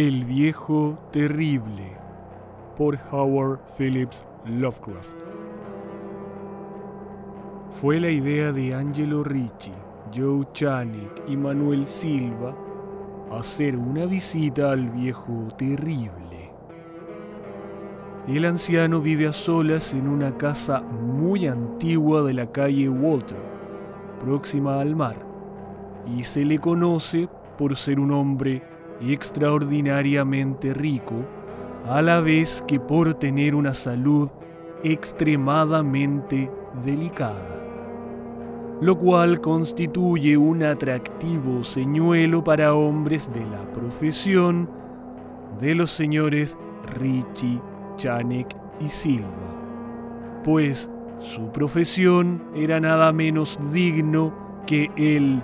El viejo terrible por Howard Phillips Lovecraft. Fue la idea de Angelo Ricci, Joe Chanek y Manuel Silva hacer una visita al viejo terrible. El anciano vive a solas en una casa muy antigua de la calle Walter, próxima al mar, y se le conoce por ser un hombre y extraordinariamente rico, a la vez que por tener una salud extremadamente delicada, lo cual constituye un atractivo señuelo para hombres de la profesión de los señores Ricci, Chanek y Silva, pues su profesión era nada menos digno que el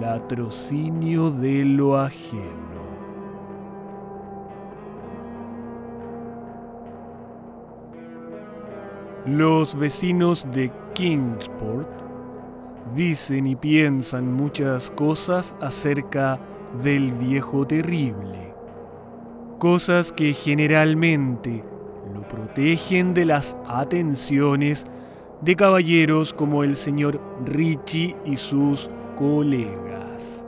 latrocinio de lo ajeno. Los vecinos de Kingsport dicen y piensan muchas cosas acerca del viejo terrible. Cosas que generalmente lo protegen de las atenciones de caballeros como el señor Ricci y sus colegas.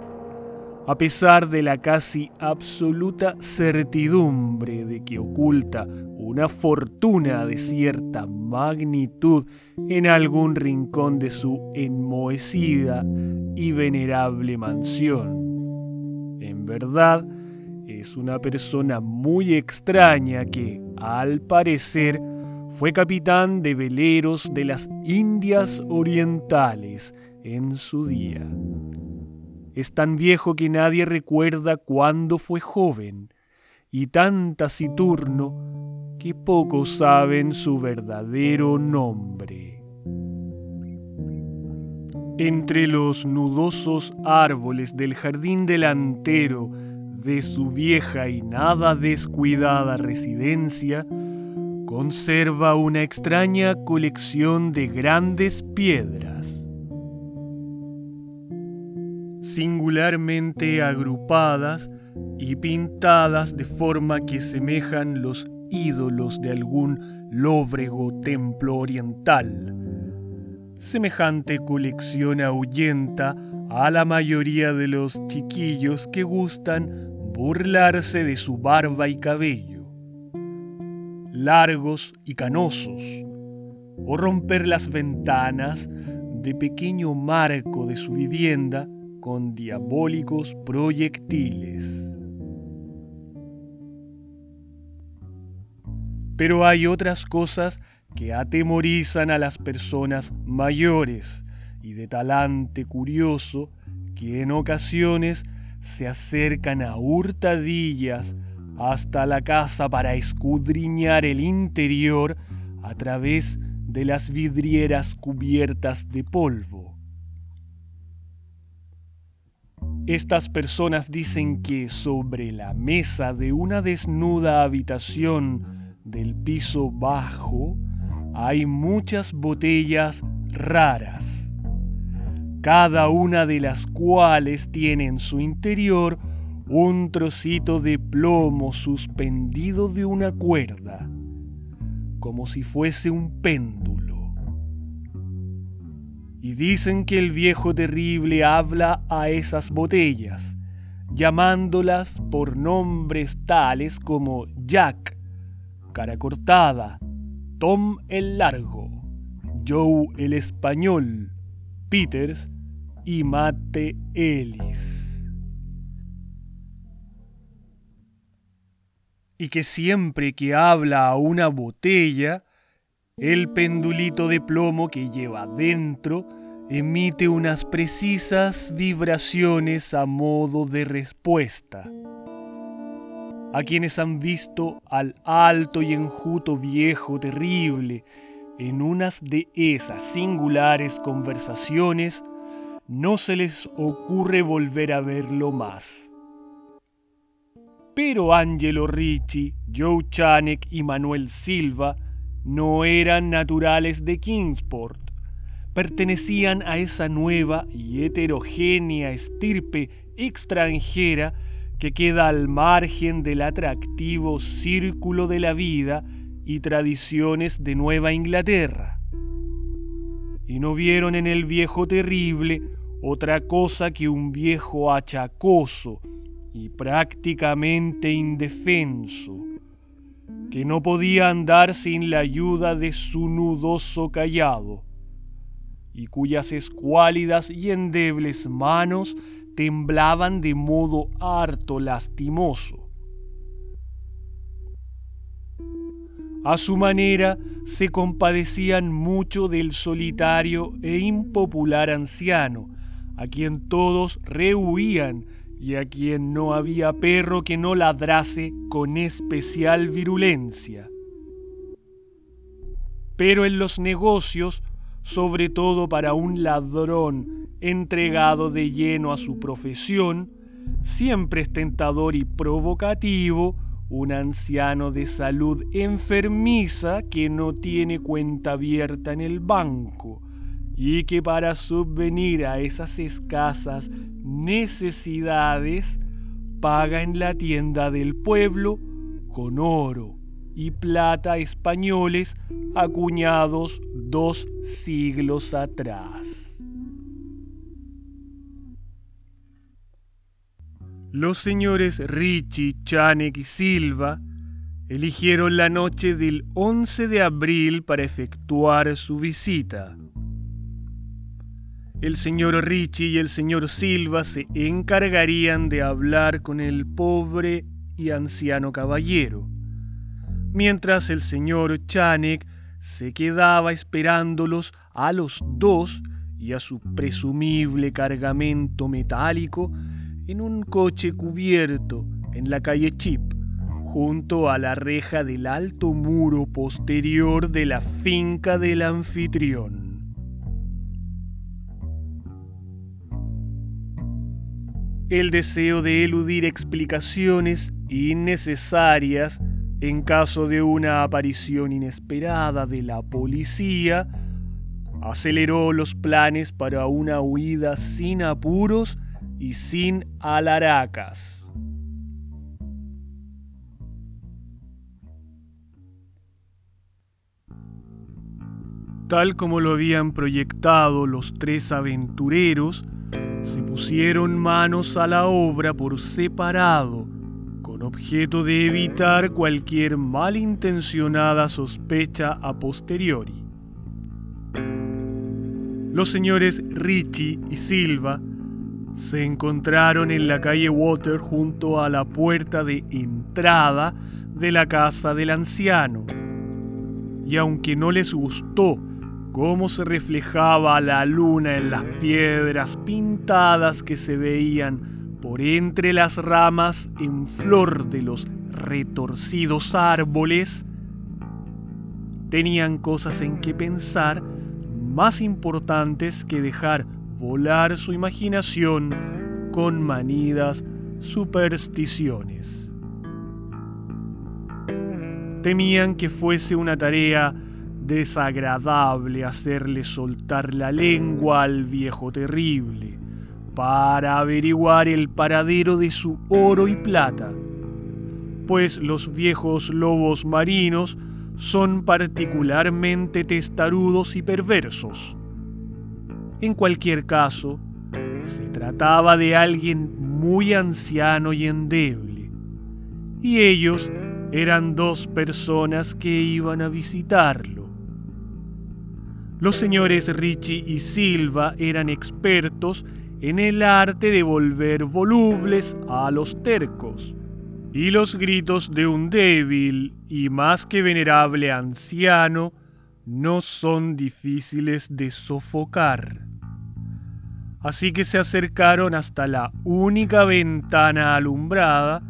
A pesar de la casi absoluta certidumbre de que oculta una fortuna de cierta magnitud en algún rincón de su enmohecida y venerable mansión. En verdad, es una persona muy extraña que, al parecer, fue capitán de veleros de las Indias Orientales en su día. Es tan viejo que nadie recuerda cuándo fue joven, y tan taciturno que pocos saben su verdadero nombre. Entre los nudosos árboles del jardín delantero de su vieja y nada descuidada residencia, conserva una extraña colección de grandes piedras, singularmente agrupadas y pintadas de forma que semejan los ídolos de algún lóbrego templo oriental. Semejante colección ahuyenta a la mayoría de los chiquillos que gustan burlarse de su barba y cabello, largos y canosos, o romper las ventanas de pequeño marco de su vivienda con diabólicos proyectiles. Pero hay otras cosas que atemorizan a las personas mayores y de talante curioso que en ocasiones se acercan a hurtadillas hasta la casa para escudriñar el interior a través de las vidrieras cubiertas de polvo. Estas personas dicen que sobre la mesa de una desnuda habitación del piso bajo hay muchas botellas raras, cada una de las cuales tiene en su interior un trocito de plomo suspendido de una cuerda, como si fuese un péndulo. Y dicen que el viejo terrible habla a esas botellas, llamándolas por nombres tales como Jack, cara cortada, Tom el largo, Joe el español, Peters y Mate Ellis. y que siempre que habla a una botella, el pendulito de plomo que lleva dentro emite unas precisas vibraciones a modo de respuesta. A quienes han visto al alto y enjuto viejo terrible en unas de esas singulares conversaciones, no se les ocurre volver a verlo más. Pero Angelo Ricci, Joe Chanek y Manuel Silva no eran naturales de Kingsport. Pertenecían a esa nueva y heterogénea estirpe extranjera que queda al margen del atractivo círculo de la vida y tradiciones de Nueva Inglaterra. Y no vieron en el viejo terrible otra cosa que un viejo achacoso, y prácticamente indefenso, que no podía andar sin la ayuda de su nudoso callado, y cuyas escuálidas y endebles manos temblaban de modo harto lastimoso. A su manera se compadecían mucho del solitario e impopular anciano, a quien todos rehuían y a quien no había perro que no ladrase con especial virulencia. Pero en los negocios, sobre todo para un ladrón entregado de lleno a su profesión, siempre es tentador y provocativo, un anciano de salud enfermiza que no tiene cuenta abierta en el banco y que para subvenir a esas escasas necesidades paga en la tienda del pueblo con oro y plata españoles acuñados dos siglos atrás. Los señores Ricci, Chanek y Silva eligieron la noche del 11 de abril para efectuar su visita. El señor Ricci y el señor Silva se encargarían de hablar con el pobre y anciano caballero, mientras el señor Chanek se quedaba esperándolos a los dos y a su presumible cargamento metálico en un coche cubierto en la calle Chip, junto a la reja del alto muro posterior de la finca del anfitrión. el deseo de eludir explicaciones innecesarias en caso de una aparición inesperada de la policía, aceleró los planes para una huida sin apuros y sin alaracas. Tal como lo habían proyectado los tres aventureros, se pusieron manos a la obra por separado, objeto de evitar cualquier malintencionada sospecha a posteriori. Los señores Ricci y Silva se encontraron en la calle Water junto a la puerta de entrada de la casa del anciano. Y aunque no les gustó cómo se reflejaba la luna en las piedras pintadas que se veían por entre las ramas en flor de los retorcidos árboles, tenían cosas en que pensar más importantes que dejar volar su imaginación con manidas supersticiones. Temían que fuese una tarea desagradable hacerle soltar la lengua al viejo terrible, para averiguar el paradero de su oro y plata, pues los viejos lobos marinos son particularmente testarudos y perversos. En cualquier caso, se trataba de alguien muy anciano y endeble, y ellos eran dos personas que iban a visitarlo. Los señores Ricci y Silva eran expertos en el arte de volver volubles a los tercos, y los gritos de un débil y más que venerable anciano no son difíciles de sofocar. Así que se acercaron hasta la única ventana alumbrada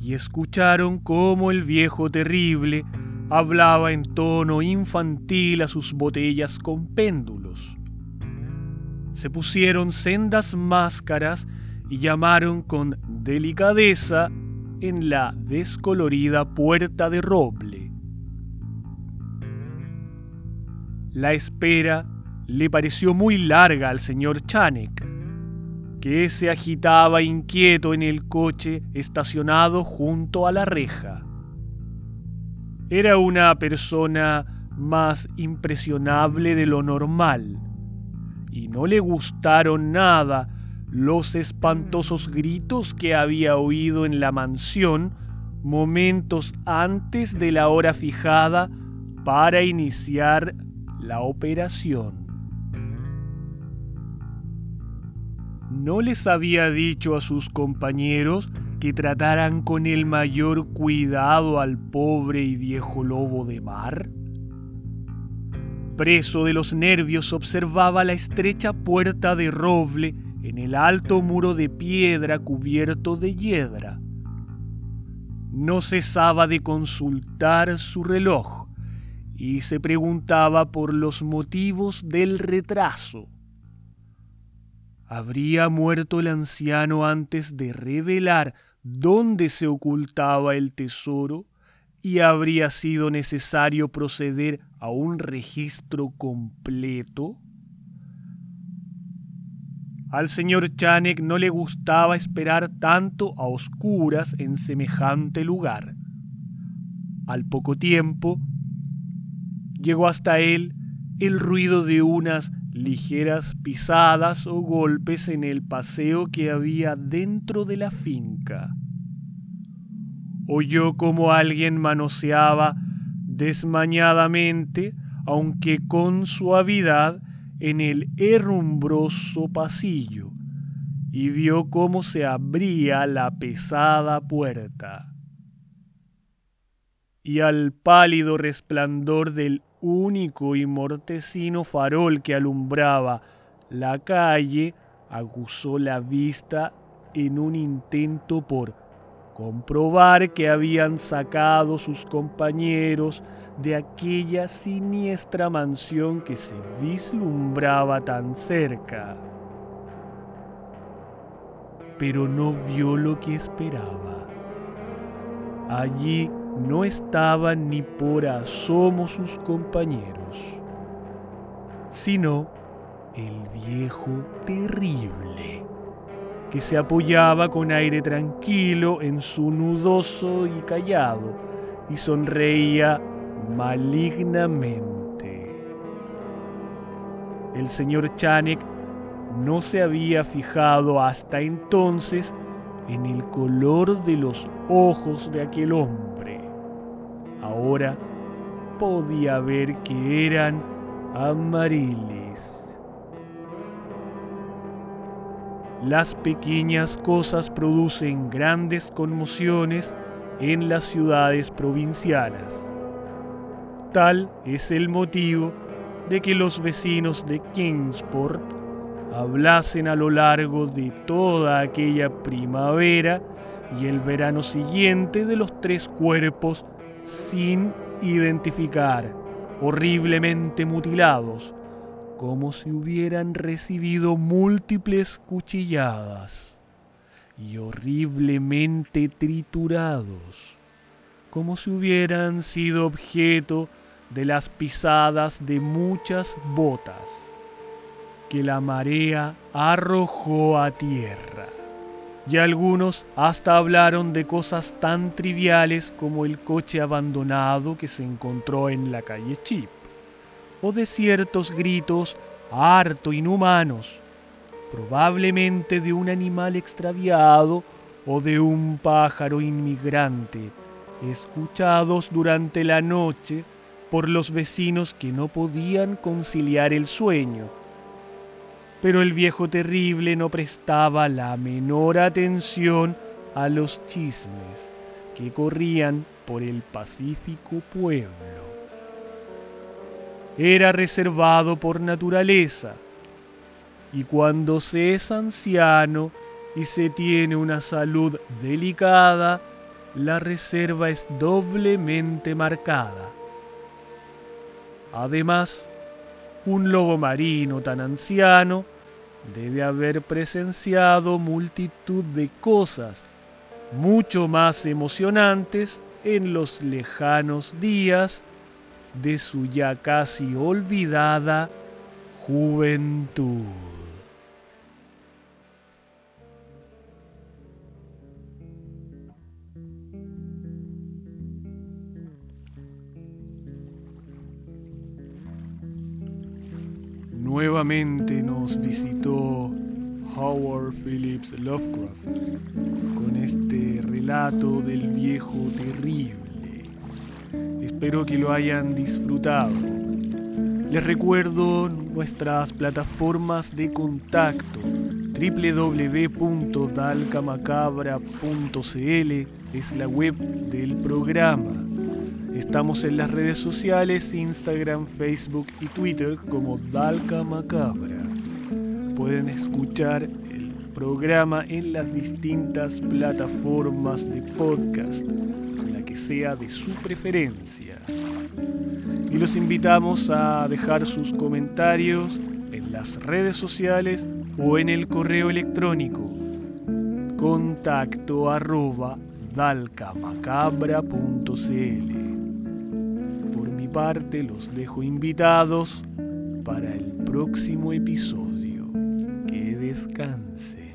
y escucharon cómo el viejo terrible hablaba en tono infantil a sus botellas con péndulos. Se pusieron sendas máscaras y llamaron con delicadeza en la descolorida puerta de roble. La espera le pareció muy larga al señor Chanek, que se agitaba inquieto en el coche estacionado junto a la reja. Era una persona más impresionable de lo normal, y no le gustaron nada los espantosos gritos que había oído en la mansión momentos antes de la hora fijada para iniciar la operación. ¿No les había dicho a sus compañeros que trataran con el mayor cuidado al pobre y viejo lobo de mar? Preso de los nervios observaba la estrecha puerta de roble en el alto muro de piedra cubierto de hiedra. No cesaba de consultar su reloj y se preguntaba por los motivos del retraso. ¿Habría muerto el anciano antes de revelar dónde se ocultaba el tesoro? ¿Y habría sido necesario proceder a un registro completo? Al señor Chanek no le gustaba esperar tanto a oscuras en semejante lugar. Al poco tiempo, llegó hasta él el ruido de unas ligeras pisadas o golpes en el paseo que había dentro de la finca. Oyó como alguien manoseaba desmañadamente, aunque con suavidad, en el herrumbroso pasillo, y vio cómo se abría la pesada puerta. Y al pálido resplandor del único y mortecino farol que alumbraba la calle, aguzó la vista en un intento por comprobar que habían sacado sus compañeros de aquella siniestra mansión que se vislumbraba tan cerca. Pero no vio lo que esperaba. Allí no estaban ni por asomo sus compañeros, sino el viejo terrible, que se apoyaba con aire tranquilo en su nudoso y callado y sonreía malignamente. El señor Chanek no se había fijado hasta entonces en el color de los ojos de aquel hombre Ahora podía ver que eran amariles. Las pequeñas cosas producen grandes conmociones en las ciudades provincianas. Tal es el motivo de que los vecinos de Kingsport hablasen a lo largo de toda aquella primavera y el verano siguiente de los tres cuerpos sin identificar, horriblemente mutilados, como si hubieran recibido múltiples cuchilladas, y horriblemente triturados, como si hubieran sido objeto de las pisadas de muchas botas. que la marea arrojó a tierra. Y algunos hasta hablaron de cosas tan triviales como el coche abandonado que se encontró en la calle Chip, o de ciertos gritos harto inhumanos, probablemente de un animal extraviado o de un pájaro inmigrante, escuchados durante la noche por los vecinos que no podían conciliar el sueño pero el viejo terrible no prestaba la menor atención a los chismes que corrían por el pacífico pueblo. Era reservado por naturaleza, y cuando se es anciano y se tiene una salud delicada, la reserva es doblemente marcada. Además, un lobo marino tan anciano debe haber presenciado multitud de cosas mucho más emocionantes en los lejanos días de su ya casi olvidada juventud. Nuevamente nos visitó Howard Phillips Lovecraft con este relato del viejo terrible. Espero que lo hayan disfrutado. Les recuerdo nuestras plataformas de contacto www.dalcamacabra.cl es la web del programa Estamos en las redes sociales, Instagram, Facebook y Twitter como Dalca Macabra. Pueden escuchar el programa en las distintas plataformas de podcast, que sea de su preferencia. Y los invitamos a dejar sus comentarios en las redes sociales o en el correo electrónico contacto arroba dalcamacabra.cl parte los dejo invitados para el próximo episodio. Que descanse.